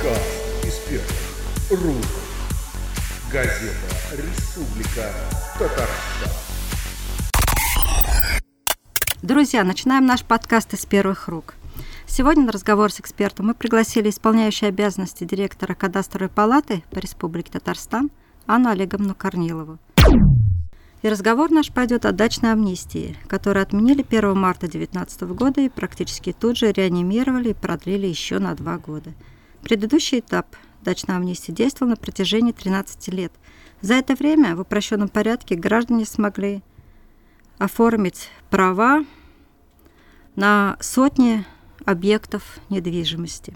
Подкаст из первых рук. Газета «Республика Татарстан». Друзья, начинаем наш подкаст из первых рук. Сегодня на разговор с экспертом мы пригласили исполняющую обязанности директора кадастровой палаты по Республике Татарстан Анну Олеговну Корнилову. И разговор наш пойдет о дачной амнистии, которую отменили 1 марта 2019 года и практически тут же реанимировали и продлили еще на два года. Предыдущий этап дачной амнистии действовал на протяжении 13 лет. За это время в упрощенном порядке граждане смогли оформить права на сотни объектов недвижимости.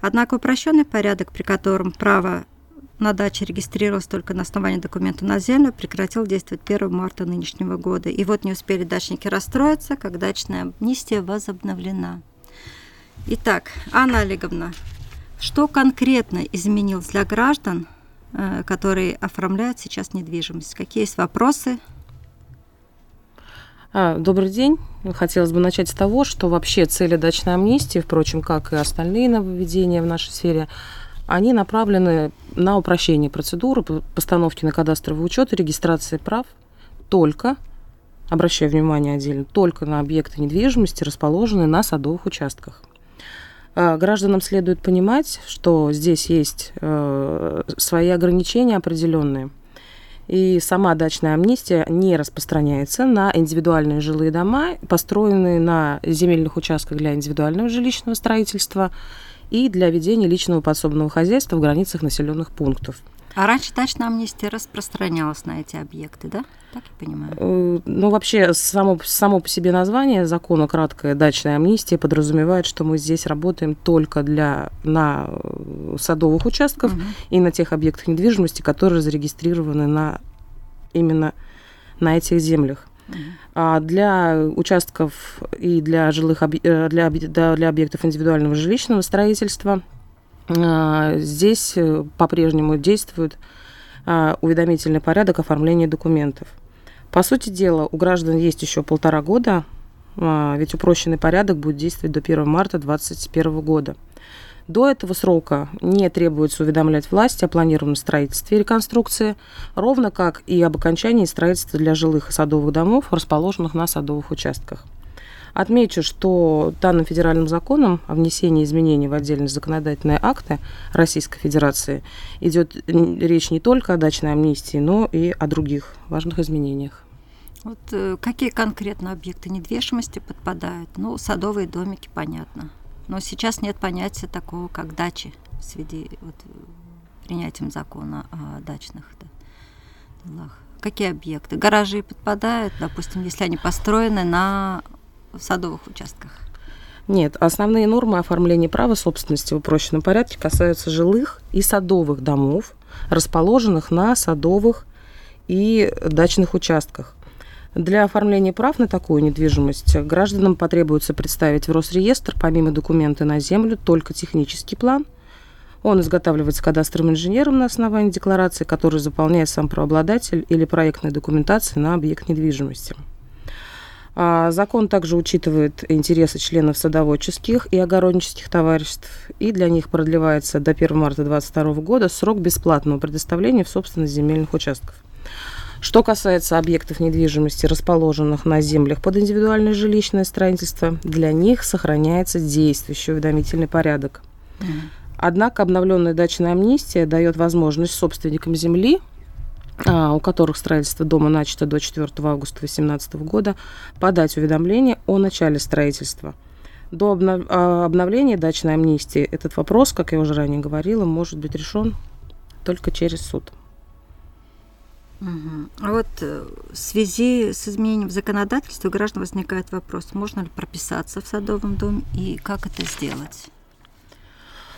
Однако упрощенный порядок, при котором право на даче регистрировалась только на основании документа на землю, прекратил действовать 1 марта нынешнего года. И вот не успели дачники расстроиться, как дачная амнистия возобновлена. Итак, Анна Олеговна, что конкретно изменилось для граждан, э, которые оформляют сейчас недвижимость? Какие есть вопросы? А, добрый день. Хотелось бы начать с того, что вообще цели дачной амнистии, впрочем, как и остальные нововведения в нашей сфере, они направлены на упрощение процедуры постановки на кадастровый учет и регистрации прав только, обращаю внимание отдельно, только на объекты недвижимости, расположенные на садовых участках. А, гражданам следует понимать, что здесь есть э, свои ограничения определенные. И сама дачная амнистия не распространяется на индивидуальные жилые дома, построенные на земельных участках для индивидуального жилищного строительства – и для ведения личного подсобного хозяйства в границах населенных пунктов. А раньше дачная амнистия распространялась на эти объекты, да? Так я понимаю. Э, ну, вообще, само, само по себе название закона краткая дачная амнистия подразумевает, что мы здесь работаем только для, на садовых участках угу. и на тех объектах недвижимости, которые зарегистрированы на, именно на этих землях. А для участков и для жилых э, для, для объектов индивидуального жилищного строительства здесь э, по-прежнему действует а, уведомительный порядок оформления документов. По сути дела, у граждан есть еще полтора года, ведь упрощенный порядок будет действовать до 1 марта 2021 года. До этого срока не требуется уведомлять власти о планированном строительстве и реконструкции, ровно как и об окончании строительства для жилых и садовых домов, расположенных на садовых участках. Отмечу, что данным федеральным законом о внесении изменений в отдельные законодательные акты Российской Федерации идет речь не только о дачной амнистии, но и о других важных изменениях. Вот э, какие конкретно объекты недвижимости подпадают? Ну, садовые домики, понятно. Но сейчас нет понятия такого, как дачи в связи вот, принятием закона о дачных да, делах. Какие объекты? Гаражи подпадают, допустим, если они построены на садовых участках? Нет, основные нормы оформления права собственности в упрощенном порядке касаются жилых и садовых домов, расположенных на садовых и дачных участках. Для оформления прав на такую недвижимость гражданам потребуется представить в Росреестр, помимо документа на землю, только технический план. Он изготавливается кадастровым инженером на основании декларации, которую заполняет сам правообладатель или проектной документации на объект недвижимости. А закон также учитывает интересы членов садоводческих и огороднических товариществ, и для них продлевается до 1 марта 2022 года срок бесплатного предоставления в собственность земельных участков. Что касается объектов недвижимости, расположенных на землях под индивидуальное жилищное строительство, для них сохраняется действующий уведомительный порядок. Однако обновленная дачная амнистия дает возможность собственникам земли, у которых строительство дома начато до 4 августа 2018 года, подать уведомление о начале строительства. До а, обновления дачной амнистии этот вопрос, как я уже ранее говорила, может быть решен только через суд. А вот э, в связи с изменением в законодательстве у граждан возникает вопрос, можно ли прописаться в садовом доме и как это сделать?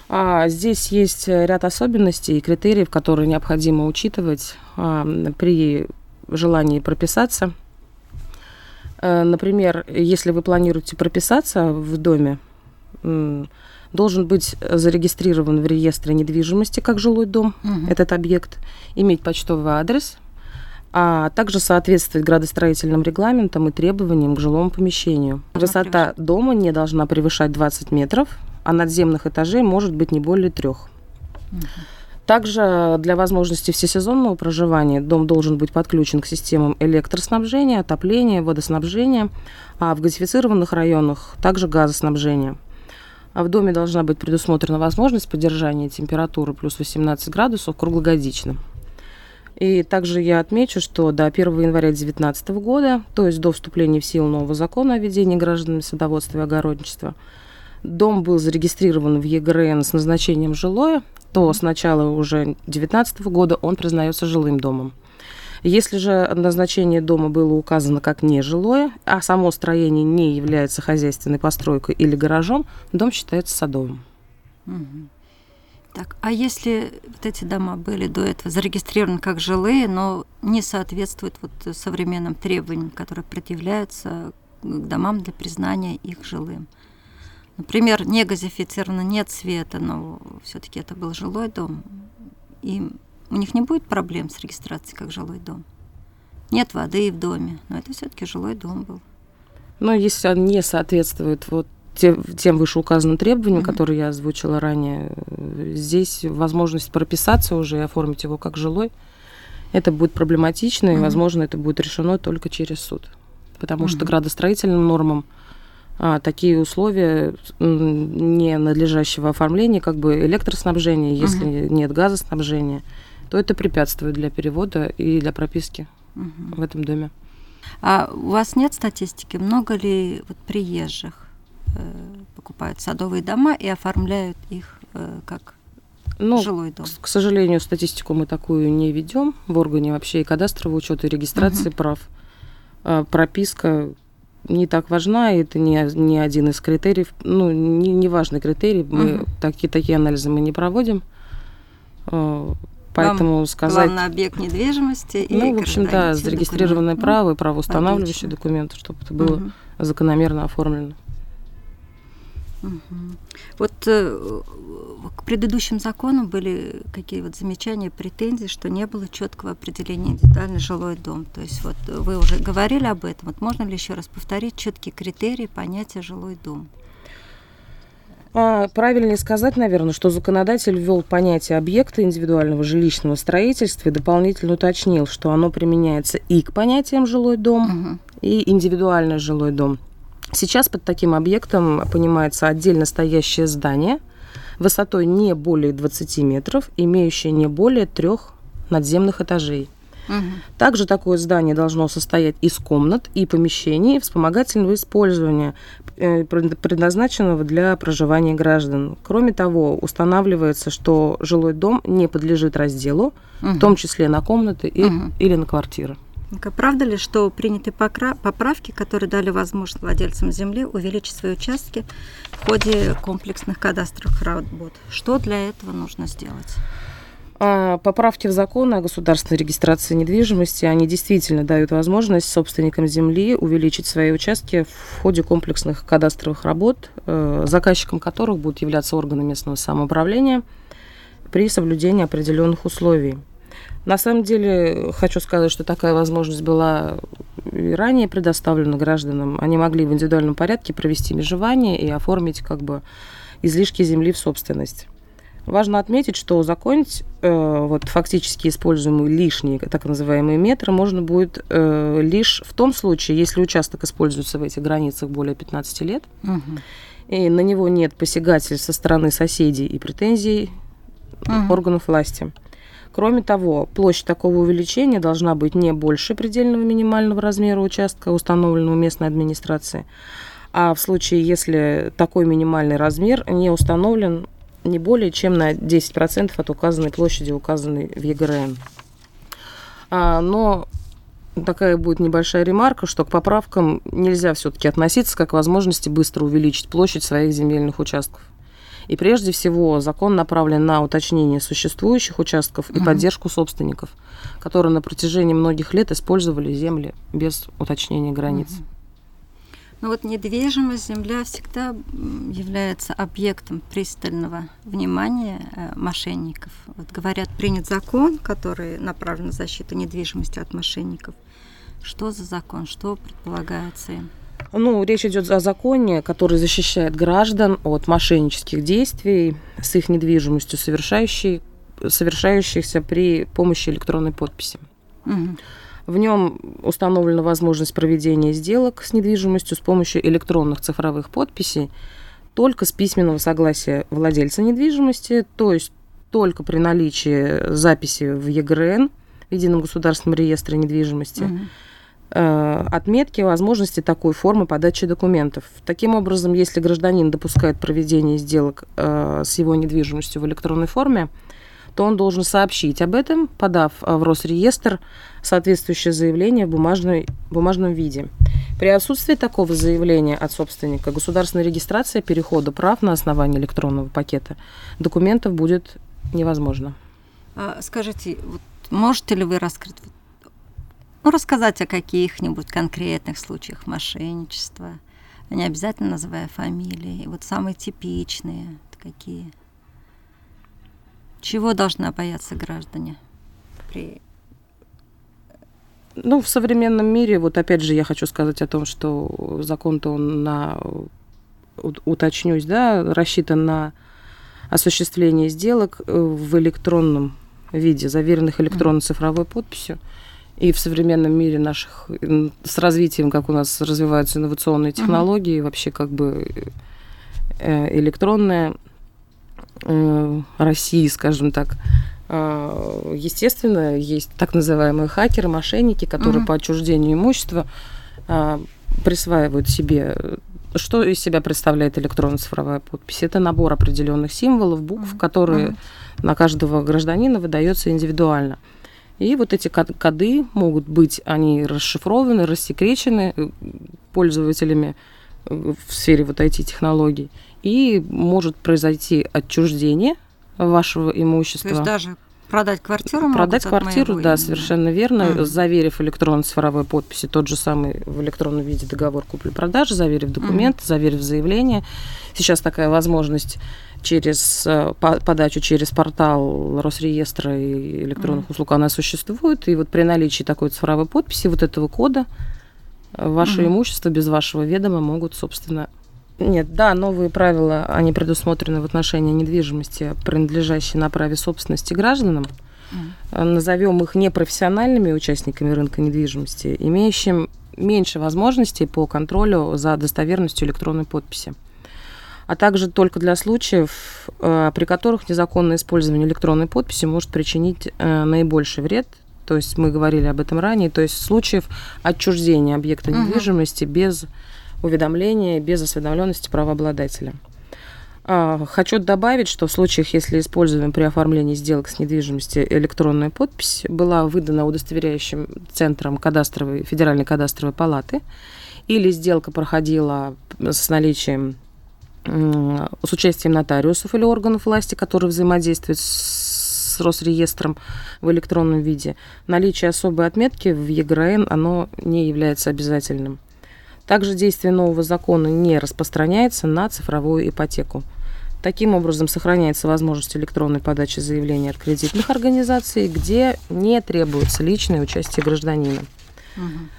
А, здесь есть ряд особенностей и критериев, которые необходимо учитывать а, при желании прописаться. А, например, если вы планируете прописаться в доме, должен быть зарегистрирован в реестре недвижимости как жилой дом, угу. этот объект, иметь почтовый адрес, а также соответствовать градостроительным регламентам и требованиям к жилому помещению. Высота дома не должна превышать 20 метров, а надземных этажей может быть не более трех. Также для возможности всесезонного проживания дом должен быть подключен к системам электроснабжения, отопления, водоснабжения, а в газифицированных районах также газоснабжения. А в доме должна быть предусмотрена возможность поддержания температуры плюс 18 градусов круглогодично. И также я отмечу, что до 1 января 2019 года, то есть до вступления в силу нового закона о ведении гражданами садоводства и огородничества, дом был зарегистрирован в ЕГРН с назначением жилое, то с начала уже 2019 года он признается жилым домом. Если же назначение дома было указано как нежилое, а само строение не является хозяйственной постройкой или гаражом, дом считается садовым. Так, а если вот эти дома были до этого зарегистрированы как жилые, но не соответствуют вот современным требованиям, которые предъявляются к домам для признания их жилым? Например, не газифицировано, нет света, но все-таки это был жилой дом. И у них не будет проблем с регистрацией как жилой дом. Нет воды в доме, но это все-таки жилой дом был. Но если он не соответствует вот тем, тем вышеуказанным требованиям, mm-hmm. которые я озвучила ранее, здесь возможность прописаться уже и оформить его как жилой, это будет проблематично, mm-hmm. и, возможно, это будет решено только через суд. Потому mm-hmm. что градостроительным нормам такие условия ненадлежащего оформления, как бы электроснабжения, если угу. нет газоснабжения, то это препятствует для перевода и для прописки угу. в этом доме. А у вас нет статистики, много ли вот приезжих э, покупают садовые дома и оформляют их э, как ну, жилой дом? К, к сожалению, статистику мы такую не ведем в органе вообще и кадастрового учета и регистрации угу. прав. А, прописка не так важна, и это не, не один из критериев, ну, не, не важный критерий, мы угу. такие, такие анализы мы не проводим, э, поэтому Вам сказать... Главный объект недвижимости Ну, в общем, да, зарегистрированное документ. право и правоустанавливающие документы, чтобы это было угу. закономерно оформлено. Угу. Вот э, к предыдущим законам были какие вот замечания, претензии, что не было четкого определения индивидуальный жилой дом. То есть вот вы уже говорили об этом. Вот можно ли еще раз повторить четкие критерии понятия жилой дом? А, правильнее сказать, наверное, что законодатель ввел понятие объекта индивидуального жилищного строительства и дополнительно уточнил, что оно применяется и к понятиям жилой дом, угу. и индивидуальный жилой дом. Сейчас под таким объектом понимается отдельно стоящее здание высотой не более 20 метров, имеющее не более трех надземных этажей. Угу. Также такое здание должно состоять из комнат и помещений вспомогательного использования, э, предназначенного для проживания граждан. Кроме того, устанавливается, что жилой дом не подлежит разделу, угу. в том числе на комнаты и, угу. или на квартиры. Правда ли, что приняты поправки, которые дали возможность владельцам земли увеличить свои участки в ходе комплексных кадастровых работ? Что для этого нужно сделать? А, поправки в закон о государственной регистрации недвижимости, они действительно дают возможность собственникам земли увеличить свои участки в ходе комплексных кадастровых работ, э, заказчиком которых будут являться органы местного самоуправления при соблюдении определенных условий. На самом деле, хочу сказать, что такая возможность была и ранее предоставлена гражданам. Они могли в индивидуальном порядке провести межевание и оформить как бы излишки земли в собственность. Важно отметить, что узаконить э, вот, фактически используемые лишние, так называемые метры, можно будет э, лишь в том случае, если участок используется в этих границах более 15 лет, угу. и на него нет посягательств со стороны соседей и претензий угу. органов власти. Кроме того, площадь такого увеличения должна быть не больше предельного минимального размера участка, установленного местной администрацией, а в случае, если такой минимальный размер не установлен не более чем на 10% от указанной площади, указанной в ЕГРН. А, но такая будет небольшая ремарка, что к поправкам нельзя все-таки относиться как к возможности быстро увеличить площадь своих земельных участков. И прежде всего закон направлен на уточнение существующих участков и угу. поддержку собственников, которые на протяжении многих лет использовали земли без уточнения границ. Угу. Ну вот недвижимость, земля всегда является объектом пристального внимания э, мошенников. Вот говорят, принят закон, который направлен на защиту недвижимости от мошенников. Что за закон? Что предполагается им? Ну, речь идет о законе, который защищает граждан от мошеннических действий с их недвижимостью, совершающей, совершающихся при помощи электронной подписи. Мгм. В нем установлена возможность проведения сделок с недвижимостью с помощью электронных цифровых подписей только с письменного согласия владельца недвижимости, то есть только при наличии записи в ЕГРН, в Едином государственном реестре недвижимости, Мгм. Э, отметки возможности такой формы подачи документов. Таким образом, если гражданин допускает проведение сделок э, с его недвижимостью в электронной форме, то он должен сообщить об этом, подав э, в Росреестр соответствующее заявление в бумажной, бумажном виде. При отсутствии такого заявления от собственника государственная регистрация перехода прав на основании электронного пакета документов будет невозможна. А, Скажите, вот можете ли вы раскрыть, ну, рассказать о каких-нибудь конкретных случаях мошенничества, не обязательно называя фамилии, вот самые типичные какие? Чего должны бояться граждане при Ну, в современном мире, вот опять же, я хочу сказать о том, что закон-то он на, уточнюсь, да, рассчитан на осуществление сделок э, в электронном виде, заверенных электронно-цифровой подписью. И в современном мире наших, с развитием, как у нас развиваются инновационные технологии, вообще как бы э, электронная э, России, скажем так, а, естественно, есть так называемые хакеры, мошенники, которые Мгм. по отчуждению имущества присваивают себе. Что из себя представляет электронно-цифровая подпись? Это набор определенных символов, букв, которые Мгм. на каждого гражданина выдается индивидуально. И вот эти код- коды могут быть, они расшифрованы, рассекречены э, пользователями э, в сфере вот IT-технологий. И может произойти отчуждение вашего То имущества. есть даже продать квартиру Продать квартиру, да, имени? совершенно верно, Мгм. заверив электронно цифровой подписи, тот же самый в электронном виде договор купли-продажи, заверив документы, заверив заявление. Сейчас такая возможность через э, по- подачу через портал Росреестра и электронных услуг, она существует. И вот при наличии такой цифровой подписи, вот этого кода, ваше Мгм. имущество без вашего ведома могут, собственно... Нет, да, новые правила, они предусмотрены в отношении недвижимости, принадлежащей на праве собственности гражданам. Э, назовем их непрофессиональными участниками рынка недвижимости, имеющим меньше возможностей по контролю за достоверностью электронной подписи. А также только для случаев, э, при которых незаконное использование электронной подписи может причинить э, наибольший вред. То есть мы говорили об этом ранее, то есть случаев отчуждения объекта Мгм. недвижимости без уведомления, без осведомленности правообладателя. А, Хочу добавить, что в случаях, если используем при оформлении сделок с недвижимостью электронная подпись, была выдана удостоверяющим центром кадастровой, Федеральной кадастровой палаты, или сделка проходила с наличием, с участием нотариусов или органов власти, которые взаимодействуют с Росреестром в электронном виде, наличие особой отметки в ЕГРН, оно не является обязательным. Также действие нового закона не распространяется на цифровую ипотеку. Таким образом, сохраняется возможность электронной подачи заявления от кредитных организаций, где не требуется личное участие гражданина.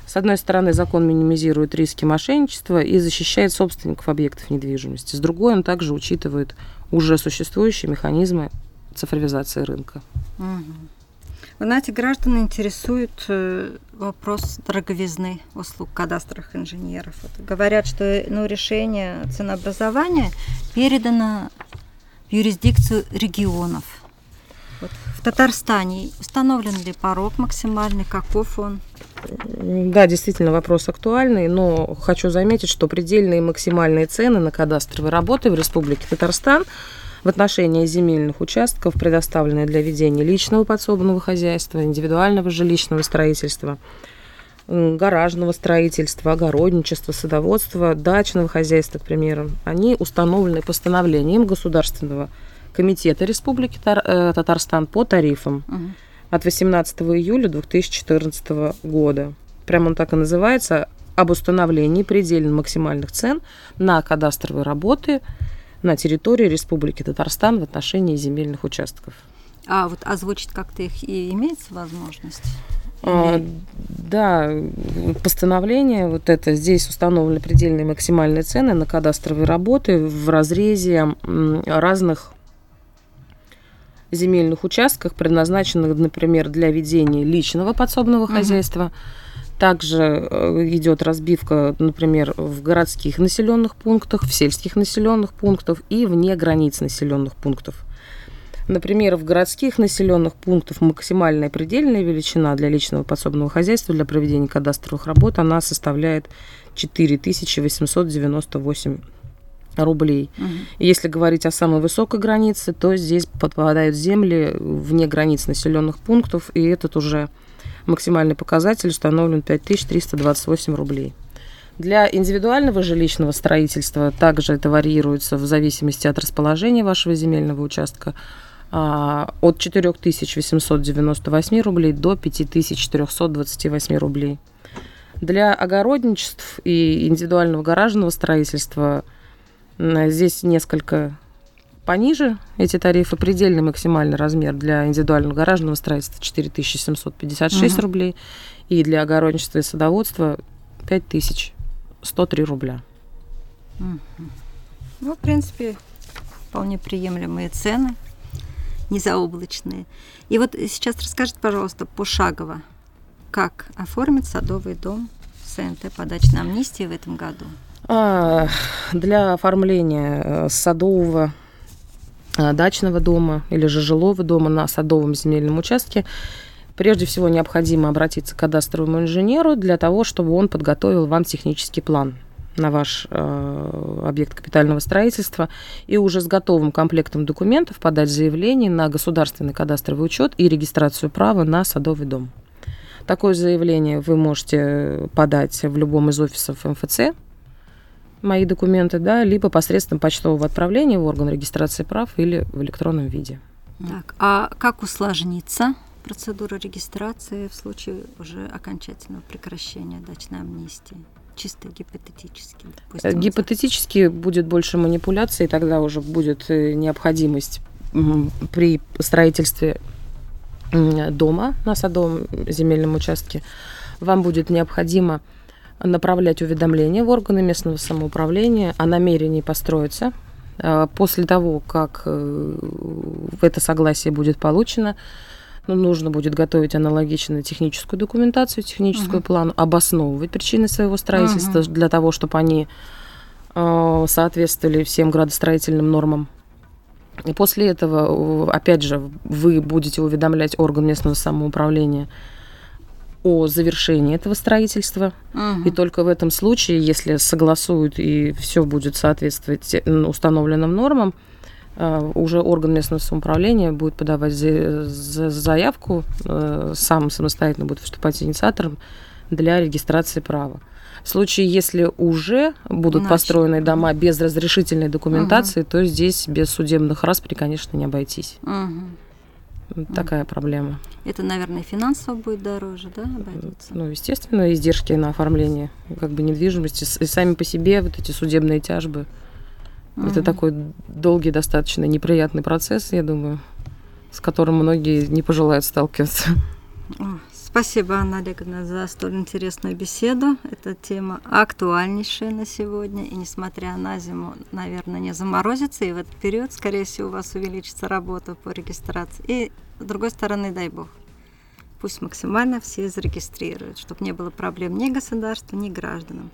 С одной стороны, закон минимизирует риски мошенничества и защищает собственников объектов недвижимости. С другой, он также учитывает уже существующие механизмы цифровизации рынка. Вы знаете, граждан интересует э, вопрос дороговизны услуг кадастровых инженеров. Вот говорят, что ну, решение ценообразования передано в юрисдикцию регионов. Татарстане установлен ли порог максимальный, каков он? Да, действительно, вопрос актуальный, но хочу заметить, что предельные максимальные цены на кадастровые работы в Республике Татарстан в отношении земельных участков, предоставленные для ведения личного подсобного хозяйства, индивидуального жилищного строительства, гаражного строительства, огородничества, садоводства, дачного хозяйства, к примеру, они установлены постановлением Государственного комитета Республики э, Татарстан по тарифам Мгм. от 18 июля 2014 года. Прямо он так и называется об установлении предельно максимальных цен на кадастровые работы на территории Республики Татарстан в отношении земельных участков. А вот озвучить как-то их и имеется возможность? А, да, постановление вот это, здесь установлены предельные максимальные цены на кадастровые работы в разрезе разных земельных участках, предназначенных, например, для ведения личного подсобного угу. хозяйства. Также э, идет разбивка, например, в городских населенных пунктах, в сельских населенных пунктах и вне границ населенных пунктов. Например, в городских населенных пунктах максимальная предельная величина для личного подсобного хозяйства для проведения кадастровых работ она составляет 4898 рублей. Угу. Если говорить о самой высокой границе, то здесь подпадают земли вне границ населенных пунктов, и этот уже максимальный показатель установлен 5328 рублей. Для индивидуального жилищного строительства также это варьируется в зависимости от расположения вашего земельного участка а, от 4898 рублей до 5428 рублей. Для огородничеств и индивидуального гаражного строительства – Здесь несколько пониже эти тарифы. Предельный максимальный размер для индивидуального гаражного строительства 4756 угу. рублей. И для огородничества и садоводства 5103 рубля. Угу. Ну, в принципе, вполне приемлемые цены, незаоблачные. И вот сейчас расскажите, пожалуйста, пошагово, как оформить садовый дом СНТ по дачной амнистии в этом году? А, для оформления э, садового э, дачного дома или же жилого дома на садовом земельном участке прежде всего необходимо обратиться к кадастровому инженеру для того, чтобы он подготовил вам технический план на ваш э, объект капитального строительства и уже с готовым комплектом документов подать заявление на государственный кадастровый учет и регистрацию права на садовый дом. Такое заявление вы можете подать в любом из офисов МФЦ мои документы, да, либо посредством почтового отправления в орган регистрации прав или в электронном виде. Так, а как усложнится процедура регистрации в случае уже окончательного прекращения дачной амнистии? Чисто гипотетически. Допустим, гипотетически будет больше манипуляций, тогда уже будет э, необходимость при строительстве дома на садовом земельном участке. Вам будет необходимо направлять уведомления в органы местного самоуправления о намерении построиться. А, после того, как э, это согласие будет получено, ну, нужно будет готовить аналогично техническую документацию, техническую uh-huh. плану, обосновывать причины своего строительства uh-huh. для того, чтобы они э, соответствовали всем градостроительным нормам. И после этого, опять же, вы будете уведомлять орган местного самоуправления о завершении этого строительства. Угу. И только в этом случае, если согласуют и все будет соответствовать установленным нормам, э, уже орган местного самоуправления будет подавать заявку, э, сам самостоятельно будет выступать инициатором для регистрации права. В случае, если уже будут Иначе. построены дома без разрешительной документации, угу. то здесь без судебных распри, конечно, не обойтись. Угу. Такая проблема. Это, наверное, финансово будет дороже, да, обойдется? Ну, естественно, издержки на оформление как бы недвижимости. И сами по себе вот эти судебные тяжбы. Угу. Это такой долгий, достаточно неприятный процесс, я думаю, с которым многие не пожелают сталкиваться. Спасибо, Анна Олеговна, за столь интересную беседу. Эта тема актуальнейшая на сегодня. И несмотря на зиму, наверное, не заморозится. И в этот период, скорее всего, у вас увеличится работа по регистрации. И, с другой стороны, дай бог, пусть максимально все зарегистрируют, чтобы не было проблем ни государству, ни гражданам.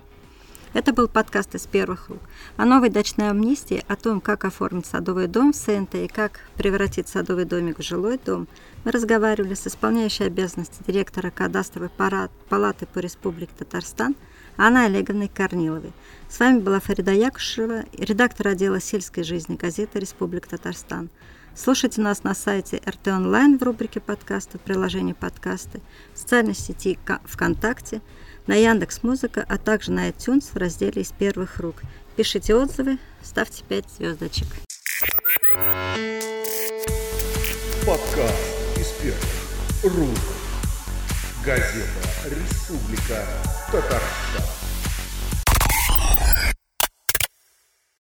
Это был подкаст из первых рук о новой дачной амнистии, о том, как оформить садовый дом в СНТ и как превратить садовый домик в жилой дом. Мы разговаривали с исполняющей обязанности директора кадастровой палаты по Республике Татарстан Анной Олеговной Корниловой. С вами была Фарида Якушева, редактор отдела сельской жизни газеты «Республика Татарстан». Слушайте нас на сайте РТ Онлайн в рубрике подкасты, в приложении подкасты, в социальной сети ВКонтакте – на Яндекс Музыка, а также на iTunes в разделе «Из первых рук». Пишите отзывы, ставьте 5 звездочек. Подкаст из первых рук. Газета «Республика Татарстан».